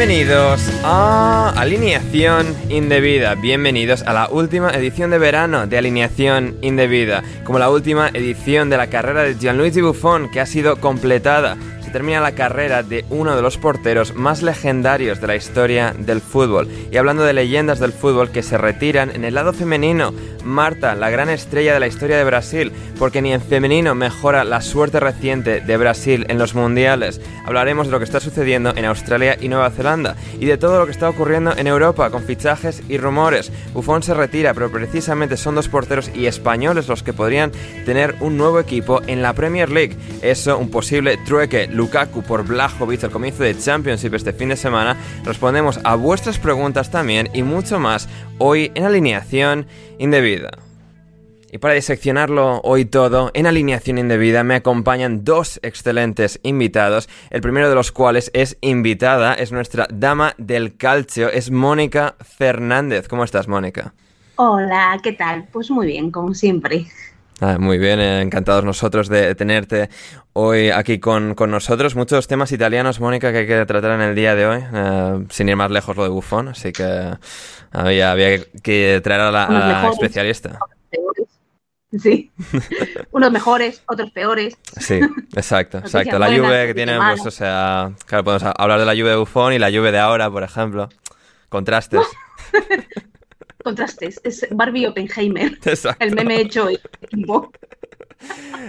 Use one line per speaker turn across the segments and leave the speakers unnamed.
Bienvenidos a Alineación Indebida, bienvenidos a la última edición de verano de Alineación Indebida, como la última edición de la carrera de Gianluigi Buffon que ha sido completada. Se termina la carrera de uno de los porteros más legendarios de la historia del fútbol. Y hablando de leyendas del fútbol que se retiran en el lado femenino, Marta, la gran estrella de la historia de Brasil, porque ni en femenino mejora la suerte reciente de Brasil en los mundiales. Hablaremos de lo que está sucediendo en Australia y Nueva Zelanda y de todo lo que está ocurriendo en Europa con fichajes y rumores. Buffon se retira, pero precisamente son dos porteros y españoles los que podrían tener un nuevo equipo en la Premier League. Eso, un posible trueque Lukaku por Blajovic al comienzo de Championship este fin de semana. Respondemos a vuestras preguntas también y mucho más hoy en alineación indebida. Y para diseccionarlo hoy todo, en alineación indebida me acompañan dos excelentes invitados, el primero de los cuales es invitada, es nuestra dama del calcio, es Mónica Fernández. ¿Cómo estás, Mónica?
Hola, ¿qué tal? Pues muy bien, como siempre.
Ah, muy bien, eh, encantados nosotros de tenerte hoy aquí con, con, nosotros. Muchos temas italianos, Mónica, que hay que tratar en el día de hoy, eh, sin ir más lejos lo de Buffon, así que había, había que traer a la, a la especialista.
Sí, unos mejores, otros peores.
Sí, exacto, exacto. La Juve que tienen, pues, o sea, claro, podemos hablar de la Juve de Buffon y la Juve de ahora, por ejemplo. Contrastes.
Contrastes, es Barbie Oppenheimer, Exacto. el meme hecho hoy.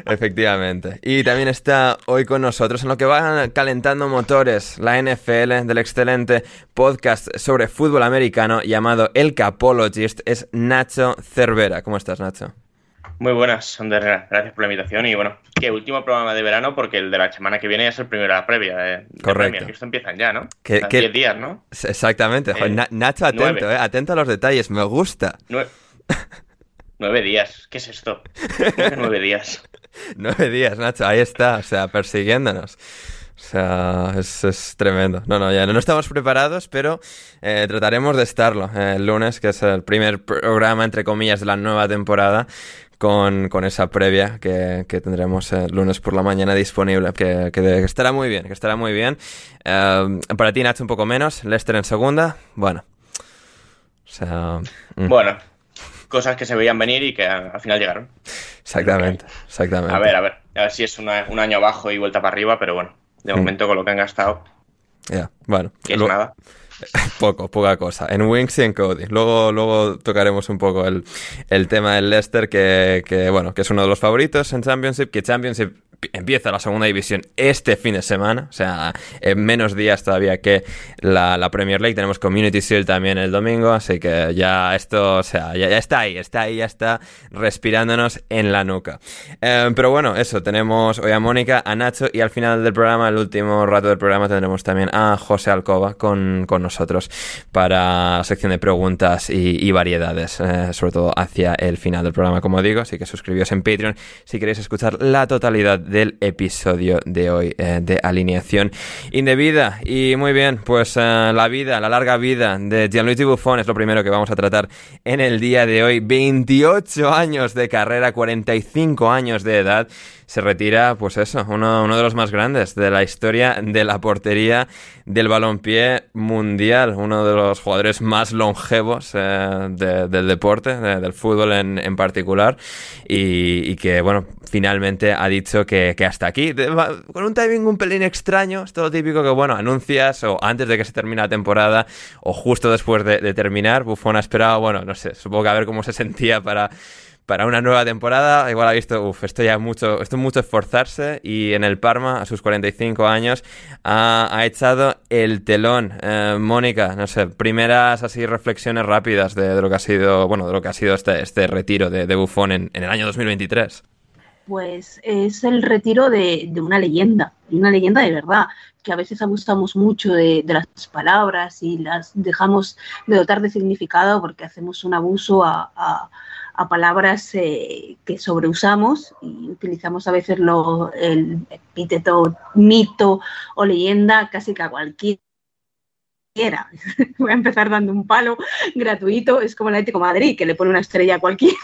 Efectivamente. Y también está hoy con nosotros en lo que van calentando motores, la NFL del excelente podcast sobre fútbol americano llamado El Capologist, es Nacho Cervera. ¿Cómo estás, Nacho?
Muy buenas, Ander. Gracias por la invitación. Y bueno, que último programa de verano porque el de la semana que viene ya es el primero de la previa. De,
Correcto.
De que esto empiezan ya, ¿no?
Que,
10 días, ¿no?
Exactamente. Eh, Nacho, atento, eh, atento a los detalles. Me gusta.
Nueve, nueve días. ¿Qué es esto? nueve días.
nueve días, Nacho. Ahí está. O sea, persiguiéndonos. O sea, es, es, tremendo. No, no, ya no estamos preparados, pero eh, trataremos de estarlo eh, el lunes, que es el primer programa, entre comillas, de la nueva temporada con, con esa previa que, que tendremos el lunes por la mañana disponible, que, que, estará muy bien, que estará muy bien. Uh, para ti, Nacho, un poco menos. Lester en segunda, bueno. O sea...
Mm. Bueno, cosas que se veían venir y que al final llegaron.
Exactamente, exactamente.
A ver, a ver, a ver si es una, un año abajo y vuelta para arriba, pero bueno, de momento mm. con lo que han gastado...
Ya, yeah, bueno.
Que es nada.
Poco, poca cosa. En Wings y en Cody. Luego, luego tocaremos un poco el, el tema del Leicester, que, que, bueno, que es uno de los favoritos en Championship, que Championship empieza la segunda división este fin de semana, o sea, en menos días todavía que la, Premier League. Tenemos Community Shield también el domingo, así que ya esto, o sea, ya, está ahí, está ahí, ya está respirándonos en la nuca. Eh, pero bueno, eso, tenemos hoy a Mónica, a Nacho y al final del programa, el último rato del programa, tendremos también a José Alcoba con, nosotros para la sección de preguntas y, variedades, eh, sobre todo hacia el final del programa, como digo, así que suscribíos en Patreon si queréis escuchar la totalidad del episodio de hoy eh, de Alineación Indebida. Y muy bien, pues eh, la vida, la larga vida de Gianluigi Buffon es lo primero que vamos a tratar en el día de hoy. 28 años de carrera, 45 años de edad se retira, pues eso, uno, uno, de los más grandes de la historia de la portería del balompié mundial, uno de los jugadores más longevos eh, del deporte, del fútbol en, en particular, y, que, bueno, finalmente ha dicho que, que hasta aquí, con un timing un pelín extraño, es todo típico que, bueno, anuncias o antes de que se termine la temporada o justo después de, de terminar, Buffon ha esperado, bueno, no sé, supongo que a ver cómo se sentía para para una nueva temporada. Igual ha visto, uff, esto ya mucho, esto mucho esforzarse y en el Parma, a sus 45 años, ha, echado el telón. Eh, Mónica, no sé, primeras así reflexiones rápidas de, lo que ha sido, bueno, de lo que ha sido este, este retiro de, de Buffon en, el año 2023.
Pues es el retiro de, una leyenda, una leyenda de verdad, que a veces abusamos mucho de, las palabras y las dejamos de dotar de significado porque hacemos un abuso a palabras eh, que sobreusamos y utilizamos a veces lo, el epíteto mito o leyenda casi que a cualquiera. Voy a empezar dando un palo gratuito, es como el Atlético Madrid, que le pone una estrella a cualquiera.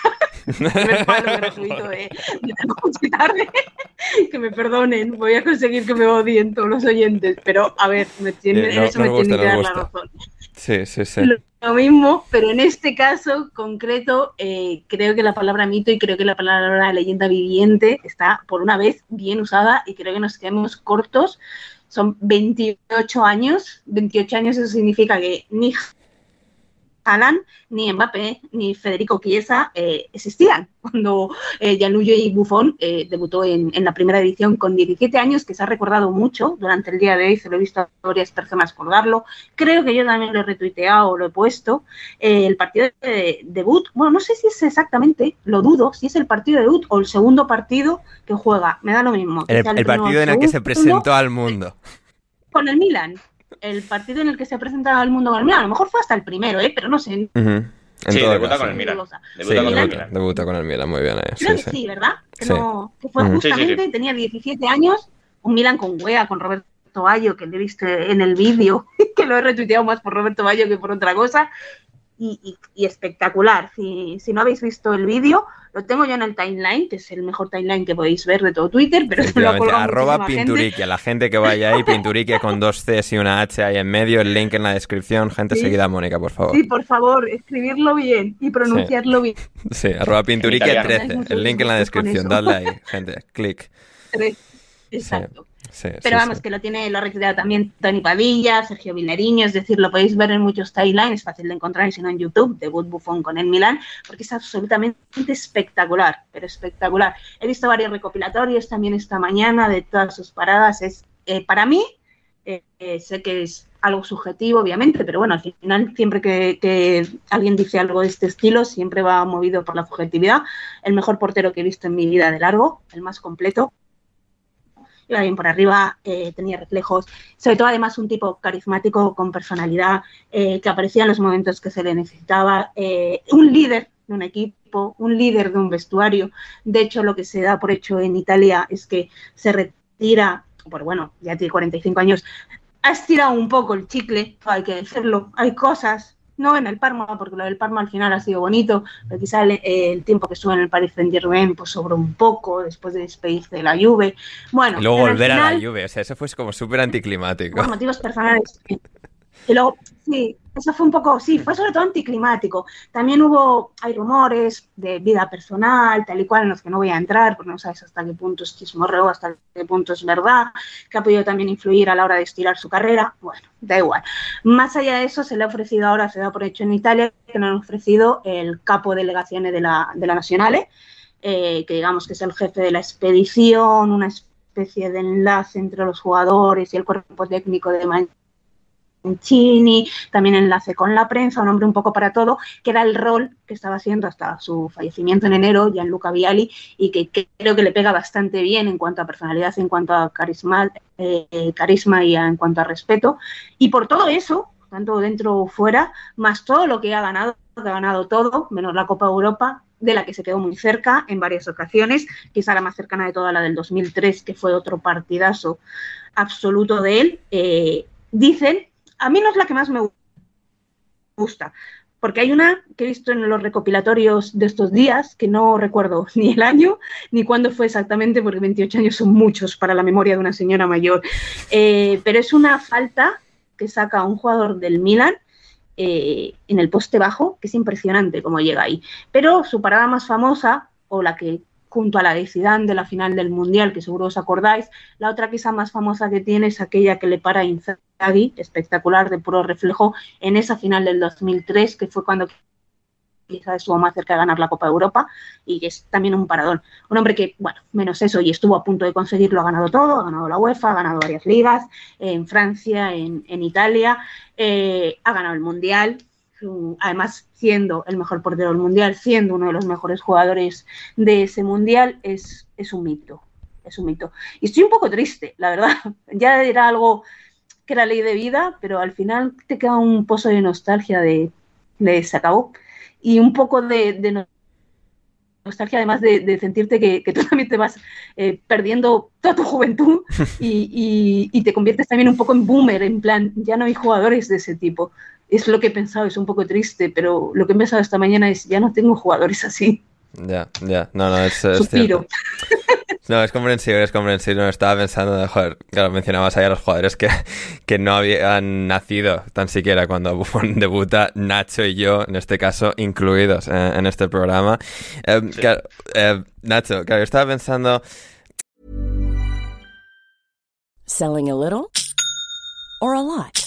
Un palo gratuito de, que me perdonen, voy a conseguir que me odien todos los oyentes, pero a ver, me tiene, en eso me tiene que dar la razón.
Sí, sí, sí
lo mismo, pero en este caso concreto eh, creo que la palabra mito y creo que la palabra leyenda viviente está por una vez bien usada y creo que nos quedamos cortos. Son 28 años, 28 años eso significa que ni Alan, ni Mbappé, ni Federico Chiesa eh, existían cuando eh, Gianluigi Buffon eh, debutó en, la primera edición con 17 años, que se ha recordado mucho durante el día de hoy, se lo he visto a varias personas colgarlo. Creo que yo también lo he retuiteado, lo he puesto. Eh, el partido de debut, bueno, no sé si es exactamente, lo dudo, si es el partido de debut o el segundo partido que juega, me da lo mismo.
El, el partido en el que se presentó al mundo.
Con el Milan el partido en el que se ha presentado al mundo con el Milan. A lo mejor fue hasta el primero, ¿eh? pero no sé.
sí, debuta con el Milan.
Debuta, con el Milan. debuta con el Milan, muy bien.
Eh. Creo que sí, ¿verdad? Que, no, que fue justamente, tenía 17 años, un Milan con Wea, con Roberto Bayo, que le he visto en el vídeo, que lo he retuiteado más por Roberto Bayo que por otra cosa, y, espectacular. Si, si, no habéis visto el vídeo, lo tengo yo en el timeline, que es el mejor timeline que podéis ver de todo Twitter, pero lo
Arroba Pinturiquia, la gente que vaya ahí, Pinturiquia con dos Cs y una H ahí en medio, el link en la descripción, gente seguida Mónica, por favor.
Sí, por favor, escribirlo bien y pronunciarlo bien.
Sí, arroba Pinturiquia 13, el link en la descripción, dadle ahí, gente, clic.
Exacto. Pero vamos, que lo tiene, lo ha recreado también Tony Padilla, Sergio Vilariño, es decir, lo podéis ver en muchos timelines, es fácil de encontrar, si no en YouTube, debut Buffon con el Milan, porque es absolutamente espectacular, pero espectacular. He visto varios recopilatorios también esta mañana de todas sus paradas, es eh, para mí, eh, eh, sé que es algo subjetivo, obviamente, pero bueno, al final, siempre que, que, alguien dice algo de este estilo, siempre va movido por la subjetividad. El mejor portero que he visto en mi vida de largo, el más completo, iba bien por arriba, eh, tenía reflejos, sobre todo además un tipo carismático con personalidad eh, que aparecía en los momentos que se le necesitaba, eh, un líder de un equipo, un líder de un vestuario. De hecho, lo que se da por hecho en Italia es que se retira, por bueno, ya tiene 45 años, ha estirado un poco el chicle, hay que decirlo, hay cosas no en el Parma, porque lo del Parma al final ha sido bonito, pero quizá el, tiempo que estuvo en el Paris Saint Germain pues sobró un poco después de despedirse de la Juve. Bueno,
y luego volver a la Juve, o sea, eso fue como súper anticlimático.
Por motivos personales. Y luego, sí, eso fue un poco, sí, fue sobre todo anticlimático. También hubo, hay rumores de vida personal, tal y cual, en los que no voy a entrar, porque no sabes hasta qué punto es chismorreo, hasta qué punto es verdad, que ha podido también influir a la hora de estirar su carrera. Bueno, da igual. Más allá de eso, se le ha ofrecido ahora, se da por hecho en Italia, que nos han ofrecido el capo delegaciones de la, de la Nacional, eh, que digamos que es el jefe de la expedición, una especie de enlace entre los jugadores y el cuerpo técnico de Mancini, también enlace con la prensa, un hombre un poco para todo, que era el rol que estaba haciendo hasta su fallecimiento en enero, Gianluca Viali, y que, creo que le pega bastante bien en cuanto a personalidad, en cuanto a carisma, eh, carisma y en cuanto a respeto. Y por todo eso, tanto dentro o fuera, más todo lo que ha ganado, ha ganado todo, menos la Copa Europa, de la que se quedó muy cerca en varias ocasiones, quizá la más cercana de toda la del 2003, que fue otro partidazo absoluto de él. Eh, dicen, a mí no es la que más me gusta, porque hay una que he visto en los recopilatorios de estos días, que no recuerdo ni el año ni cuándo fue exactamente, porque 28 años son muchos para la memoria de una señora mayor, eh, pero es una falta que saca un jugador del Milan eh, en el poste bajo, que es impresionante cómo llega ahí. Pero su parada más famosa, o la que junto a la de Zidane de la final del Mundial, que seguro os acordáis, la otra quizá más famosa que tiene es aquella que le para a Inzaghi, espectacular, de puro reflejo, en esa final del 2003, que fue cuando quizás estuvo más cerca de ganar la Copa de Europa y es también un paradón. Un hombre que, bueno, menos eso, y estuvo a punto de conseguirlo, ha ganado todo, ha ganado la UEFA, ha ganado varias ligas, en Francia, en, Italia, eh, ha ganado el Mundial, además siendo el mejor portero del Mundial, siendo uno de los mejores jugadores de ese Mundial, es, es un mito, es un mito. Y estoy un poco triste, la verdad, ya era algo que era ley de vida, pero al final te queda un pozo de nostalgia de, de se acabó y un poco de, nostalgia, además de, sentirte que, tú también te vas eh, perdiendo toda tu juventud y, te conviertes también un poco en boomer, en plan, ya no hay jugadores de ese tipo. Es lo que he pensado, es un poco triste, pero lo que he pensado esta mañana es, ya no tengo jugadores así.
Ya, ya, no, no, es, es No, es comprensible, es comprensible. No estaba pensando, joder, claro, mencionabas ahí a los jugadores que, que no habían nacido tan siquiera cuando Buffon debuta, Nacho y yo, en este caso, incluidos eh, en este programa. Eh, claro, eh, Nacho, claro, yo estaba pensando...
Selling a little or a lot?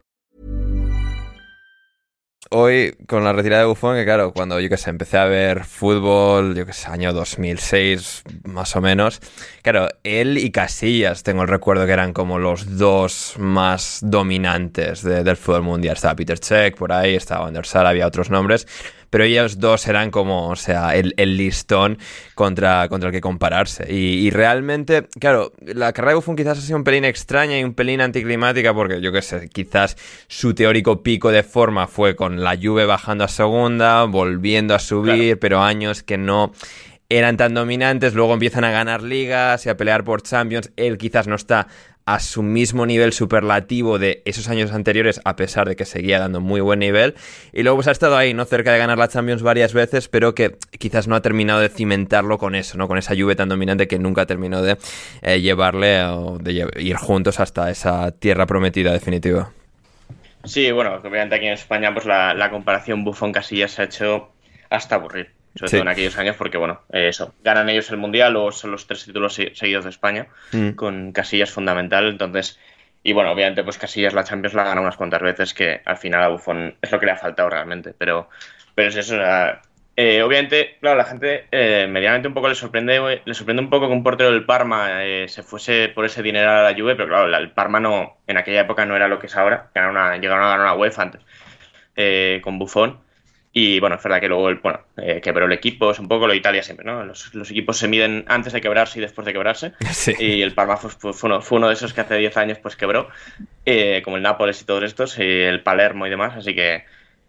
hoy con la retirada de Buffon, que claro, cuando yo que sé, empecé a ver fútbol, yo que sé, año 2006 más o menos, claro, él y Casillas, tengo el recuerdo que eran como los dos más dominantes del fútbol mundial. Estaba Peter Cech por ahí, estaba Van der había otros nombres, pero ellos dos eran como, o sea, el, listón contra, contra el que compararse. Y, realmente, claro, la carrera de Buffon quizás ha sido un pelín extraña y un pelín anticlimática porque, yo qué sé, quizás su teórico pico de forma fue con la Juve bajando a segunda, volviendo a subir, pero años que no eran tan dominantes, luego empiezan a ganar ligas y a pelear por Champions. Él quizás no está a su mismo nivel superlativo de esos años anteriores, a pesar de que seguía dando muy buen nivel. Y luego pues ha estado ahí, ¿no? Cerca de ganar la Champions varias veces, pero que quizás no ha terminado de cimentarlo con eso, ¿no? Con esa lluvia tan dominante que nunca terminó de eh, llevarle o de ir juntos hasta esa tierra prometida definitiva.
Sí, bueno, obviamente aquí en España pues la, la comparación Buffon-Casillas se ha hecho hasta aburrir sobre todo en aquellos años, porque bueno, eh, eso, ganan ellos el Mundial o son los tres títulos seguidos de España, mm. con Casillas fundamental, entonces, y bueno, obviamente pues Casillas la Champions la gana unas cuantas veces, que al final a Buffon es lo que le ha faltado realmente, pero, pero es eso, eh, obviamente, claro, la gente eh, medianamente un poco le sorprende, le sorprende un poco que un portero del Parma se fuese por ese dinero a la Juve, pero claro, el Parma no, en aquella época no era lo que es ahora, una, llegaron a ganar una UEFA antes eh, con Buffon. Y bueno, es verdad que luego bueno, eh, quebró el equipo, es un poco lo de Italia siempre, ¿no? Los, equipos se miden antes de quebrarse y después de quebrarse. Y el Parma fue, uno, de esos que hace 10 años pues quebró, eh, como el Nápoles y todos estos, y el Palermo y demás. Así que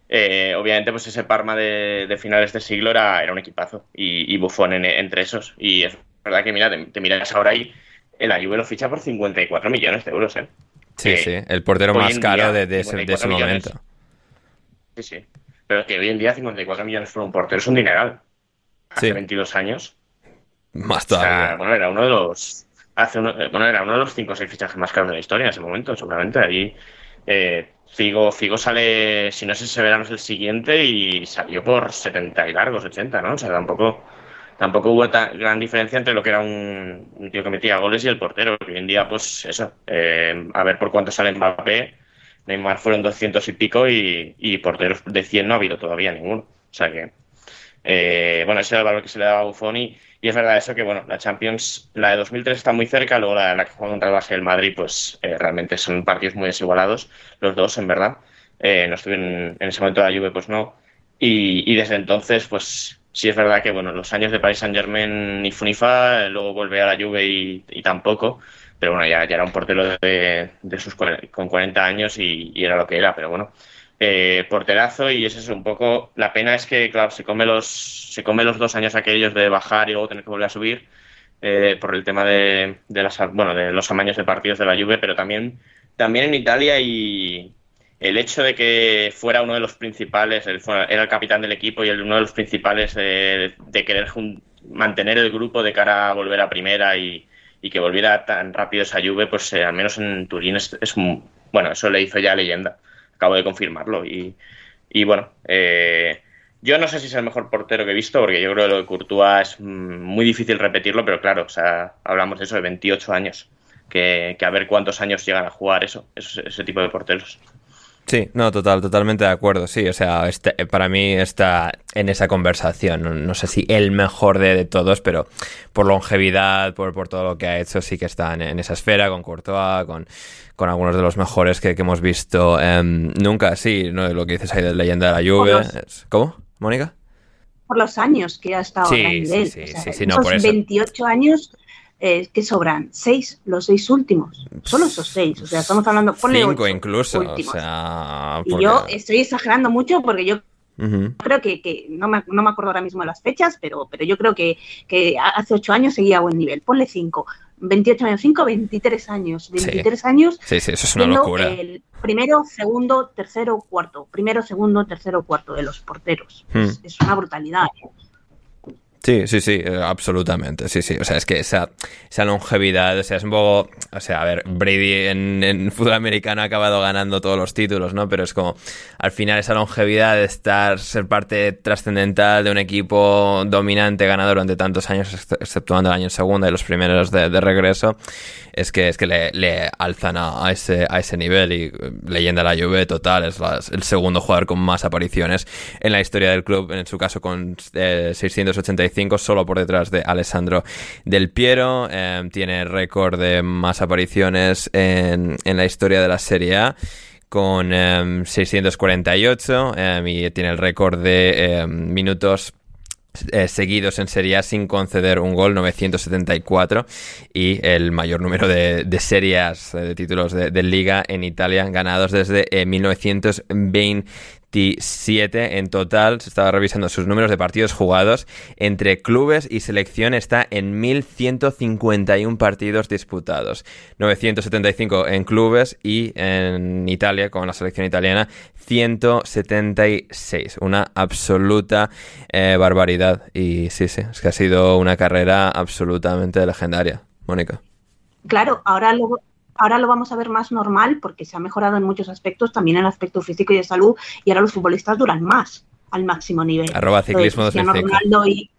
eh, obviamente pues ese Parma de, finales de siglo era, era un equipazo y, y Buffon entre esos. Y es verdad que mira, te, miras ahora y el Juve lo ficha por 54 millones de euros, ¿eh?
Sí, sí, el portero más caro de, ese, momento.
Sí, sí. Pero que hoy en día 54 millones por un portero es un dineral. Hace 22 años.
Más todavía.
bueno, era uno de los. Hace eh, bueno, era uno de los 5 o 6 fichajes más caros de la historia en ese momento, seguramente. Ahí. Eh, Figo, Figo sale, si no sé, ese verano es el siguiente y salió por 70 y largos, 80, ¿no? O sea, tampoco, tampoco hubo tan gran diferencia entre lo que era un, tío que metía goles y el portero. Hoy en día, pues eso, eh, a ver por cuánto sale Mbappé Neymar fueron 200 y pico y, porteros de 100 no ha habido todavía ninguno. O sea que, eh, bueno, ese era el valor que se le daba a Buffon y, es verdad eso que, bueno, la Champions, la de 2003 está muy cerca, luego la, que juega contra el base del Madrid, pues eh, realmente son partidos muy desigualados, los dos, en verdad. Eh, no estuvieron en ese momento de la Juve, pues no. Y, desde entonces, pues sí es verdad que, bueno, los años de Paris Saint-Germain ni Funifa, luego vuelve a la Juve y tampoco pero bueno, ya, era un portero de, sus con 40 años y, era lo que era, pero bueno, eh, porterazo y eso es un poco, la pena es que, claro, se come los, se come los dos años aquellos de bajar y luego tener que volver a subir eh, por el tema de, las, bueno, de los amaños de partidos de la Juve, pero también, también en Italia y el hecho de que fuera uno de los principales, era el capitán del equipo y el, uno de los principales de, querer mantener el grupo de cara a volver a primera y, y que volviera tan rápido esa lluvia, pues eh, al menos en Turín es, bueno, eso le hizo ya leyenda. Acabo de confirmarlo y, y bueno, eh, yo no sé si es el mejor portero que he visto, porque yo creo que lo de Courtois es muy difícil repetirlo, pero claro, o sea, hablamos de eso de 28 años, que, que a ver cuántos años llegan a jugar eso, ese tipo de porteros.
Sí, no, total, totalmente de acuerdo, sí, o sea, este, para mí está en esa conversación, no, sé si el mejor de, todos, pero por longevidad, por, por, todo lo que ha hecho, sí que está en, esa esfera, con Courtois, con, con algunos de los mejores que, hemos visto em, nunca, sí, ¿no? lo que dices ahí de leyenda de la lluvia. ¿Cómo, Mónica?
Por los años que ha estado sí. Sí, sí, sí, no, por eso. 28 años eh, ¿qué sobran? Seis, los seis últimos. Solo esos seis. O sea, estamos hablando.
Cinco incluso. O sea,
Y yo estoy exagerando mucho porque yo Creo que, no, me, no, me, acuerdo ahora mismo de las fechas, pero, pero yo creo que, que hace ocho años seguía a buen nivel. Ponle cinco. 28 años, 5, 23 años. 23 años.
Sí, sí, eso es una locura.
El primero, segundo, tercero, cuarto. Primero, segundo, tercero, cuarto de los porteros. Hmm. Es, una brutalidad. ¿eh?
Sí, sí, sí, eh, absolutamente, sí, sí. O sea, es que esa, esa longevidad, o sea, es un poco, o sea, a ver, Brady en, fútbol americano ha acabado ganando todos los títulos, ¿no? Pero es como, al final esa longevidad de estar, ser parte trascendental de un equipo dominante, ganador durante tantos años, exceptuando el año segundo y los primeros de, regreso, es que, es que le, alzan a, ese, a ese nivel y leyenda la Juve total, es el segundo jugador con más apariciones en la historia del club, en su caso con eh, 685 solo por detrás de Alessandro Del Piero. Em, tiene récord de más apariciones en, la historia de la Serie A con 648 em, em, y tiene el récord de minutos eh, seguidos en Serie A sin conceder un gol, 974, y el mayor número de, series, eh, de títulos de, liga en Italia ganados desde 1920 siete en total. Se estaba revisando sus números de partidos jugados entre clubes y selección. Está en 1151 partidos disputados. 975 en clubes y en Italia, con la selección italiana, 176. Una absoluta eh, barbaridad. Y sí, sí, es que ha sido una carrera absolutamente legendaria. Mónica.
Claro, ahora luego ahora lo vamos a ver más normal porque se ha mejorado en muchos aspectos, también en el aspecto físico y de salud, y ahora los futbolistas duran más al máximo nivel.
Arroba ciclismo
Cristiano Ronaldo y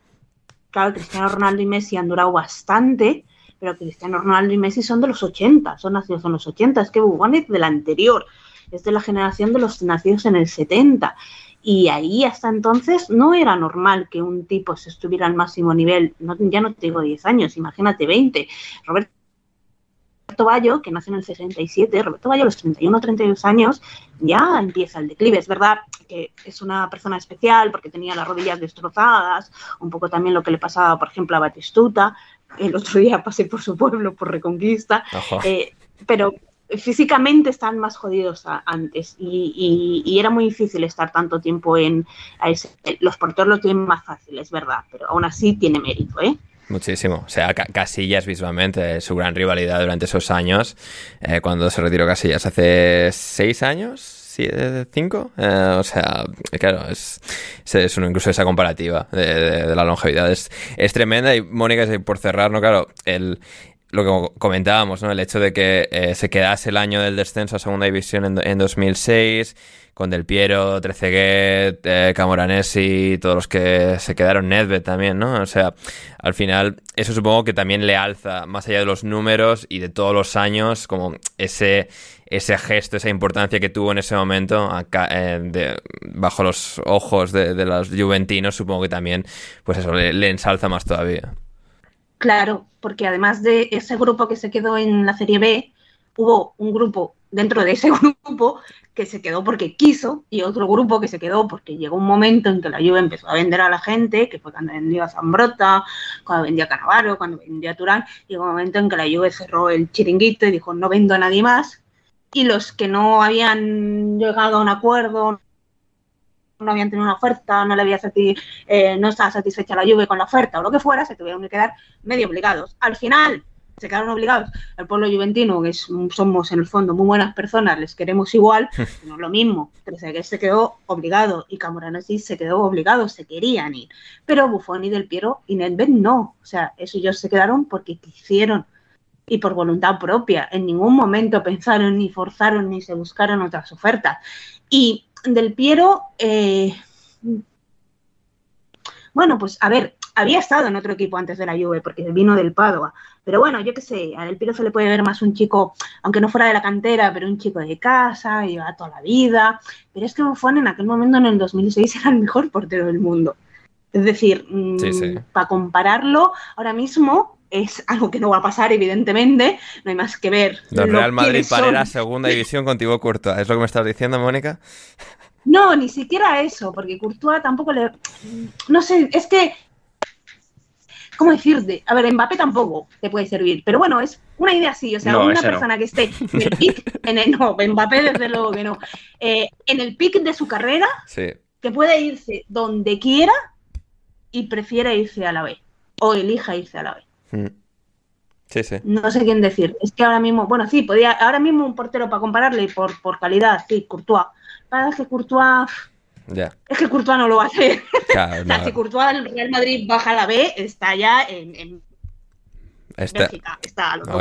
Claro, Cristiano Ronaldo y Messi han durado bastante, pero Cristiano Ronaldo y Messi son de los 80, son nacidos en los 80, es que Bubón es de la anterior, es de la generación de los nacidos en el 70. Y ahí hasta entonces no era normal que un tipo se estuviera al máximo nivel, ya no te digo 10 años, imagínate 20. Roberto Roberto Bayo, que nació en el 67, Roberto Bayo a los 31 o 32 años ya empieza el declive. Es verdad que es una persona especial porque tenía las rodillas destrozadas, un poco también lo que le pasaba, por ejemplo, a Batistuta. El otro día pasé por su pueblo por Reconquista, eh, pero físicamente están más jodidos antes y, era muy difícil estar tanto tiempo en... los porteros lo tienen más fácil, es verdad, pero aún así tiene mérito, ¿eh?
Muchísimo. O sea, Casillas visualmente, su gran rivalidad durante esos años, eh, cuando se retiró Casillas hace seis años, ¿Cinco? Eh, o sea, claro, es, es incluso esa comparativa de, la longevidad es, es, tremenda. Y Mónica, por cerrar, ¿no? Claro, el, lo que comentábamos, ¿no? El hecho de que eh, se quedase el año del descenso a segunda división en, en 2006, con Del Piero, Treceguet, eh, Camoranesi, todos los que se quedaron, Nedved también, ¿no? O sea, al final, eso supongo que también le alza, más allá de los números y de todos los años, como ese, ese gesto, esa importancia que tuvo en ese momento acá, eh, bajo los ojos de, los juventinos, supongo que también, pues eso, le ensalza más todavía.
Claro, porque además de ese grupo que se quedó en la Serie B, hubo un grupo dentro de ese grupo que se quedó porque quiso y otro grupo que se quedó porque llegó un momento en que la Juve empezó a vender a la gente, que fue cuando vendió a Zambrota, cuando vendía a Canavaro, cuando vendía a Turán, llegó un momento en que la Juve cerró el chiringuito y dijo no vendo a nadie más y los que no habían llegado a un acuerdo, no habían tenido una oferta, no le había eh, no estaba satisfecha la lluvia con la oferta o lo que fuera, se tuvieron que quedar medio obligados. Al final se quedaron obligados. El pueblo juventino, que somos en el fondo muy buenas personas, les queremos igual, no es lo mismo. que se quedó obligado y Camoranesi se quedó obligado, se querían ir. Pero Buffon y Del Piero y Nedved no. O sea, eso ellos se quedaron porque quisieron y por voluntad propia. En ningún momento pensaron ni forzaron ni se buscaron otras ofertas. Y del Piero, eh, bueno, pues a ver, había estado en otro equipo antes de la Juve, porque vino del Padua. Pero bueno, yo qué sé, a Del Piero se le puede ver más un chico, aunque no fuera de la cantera, pero un chico de casa, lleva toda la vida. Pero es que Buffon en aquel momento, en el 2006, era el mejor portero del mundo. Es decir, mm, para compararlo, ahora mismo es algo que no va a pasar, evidentemente, no hay más que ver.
El Real Madrid para segunda división contigo, Courtois, ¿es lo que me estás diciendo, Mónica?
No, ni siquiera eso, porque Courtois tampoco le... No sé, es que... ¿Cómo decirte? A ver, Mbappé tampoco te puede servir, pero bueno, es una idea así, o sea, una persona que esté en el pic, en el, no, Mbappé desde luego que no, eh, en el pic de su carrera, que puede irse donde quiera y prefiere irse a la B, o elija irse a la B. Mm.
Sí, sí.
No sé quién decir. Es que ahora mismo, bueno, sí, podía, ahora mismo un portero para compararle por, por calidad, sí, Courtois. Para que Courtois. Es que Courtois no lo va a hacer. o sea, si Courtois del Real Madrid baja la B, está ya en,
Está, está,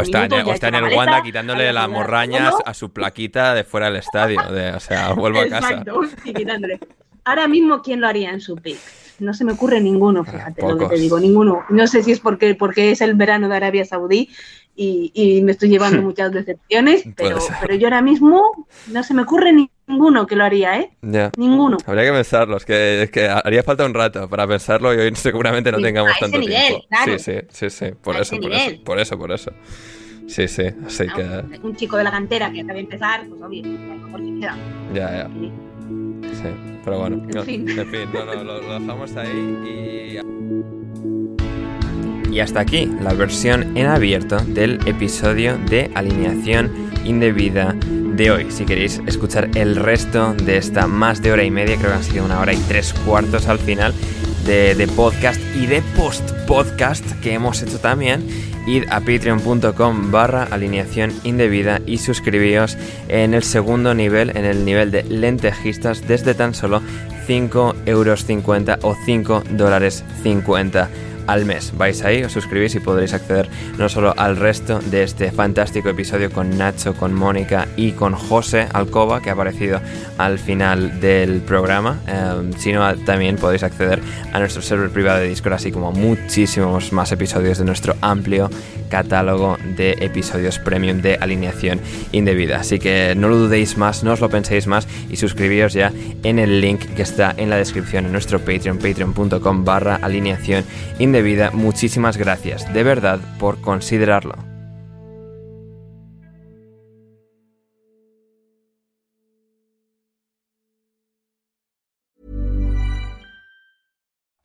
está, en, el Wanda quitándole las morrañas a su plaquita de fuera del estadio. De, o sea, vuelvo a casa.
Quitándole. Ahora mismo, ¿quién lo haría en su pick? No se me ocurre ninguno, fíjate lo que te digo, ninguno. No sé si es porque, porque es el verano de Arabia Saudí y, me estoy llevando muchas decepciones, pero, pero yo ahora mismo no se me ocurre ninguno que lo haría, ¿eh? Ninguno.
Habría que pensarlo, es que, que, haría falta un rato para pensarlo y hoy seguramente no tengamos tanto tiempo. Sí, sí, sí, sí, por eso, por eso, por eso, por eso. Sí, sí, así que...
Un chico de la cantera que acaba de empezar, pues obvio, mejor que queda.
Ya, ya. Pero bueno, en fin, no, no, lo, dejamos ahí y... Y hasta aquí la versión en abierto del episodio de alineación indebida de hoy. Si queréis escuchar el resto de esta más de hora y media, creo que han sido una hora y tres cuartos al final de, podcast y de post-podcast que hemos hecho también id a patreon.com barra alineación indebida y suscribíos en el segundo nivel, en el nivel de lentejistas, desde tan solo 5 euros 50 o 5 dólares 50 al mes. Vais ahí, os suscribís y podréis acceder no solo al resto de este fantástico episodio con Nacho, con Mónica y con José Alcoba, que ha aparecido al final del programa, em, sino también podéis acceder a nuestro server privado de Discord, así como muchísimos más episodios de nuestro amplio catálogo de episodios premium de alineación indebida. Así que no lo dudéis más, no os lo penséis más y suscribíos ya en el link que está en la descripción en nuestro Patreon, patreon.com barra alineación indebida indebida, muchísimas gracias, de verdad, por considerarlo.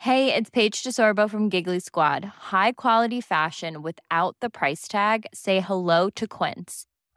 Hey, it's Paige DeSorbo from Giggly Squad. High quality fashion without the price tag. Say hello to Quince.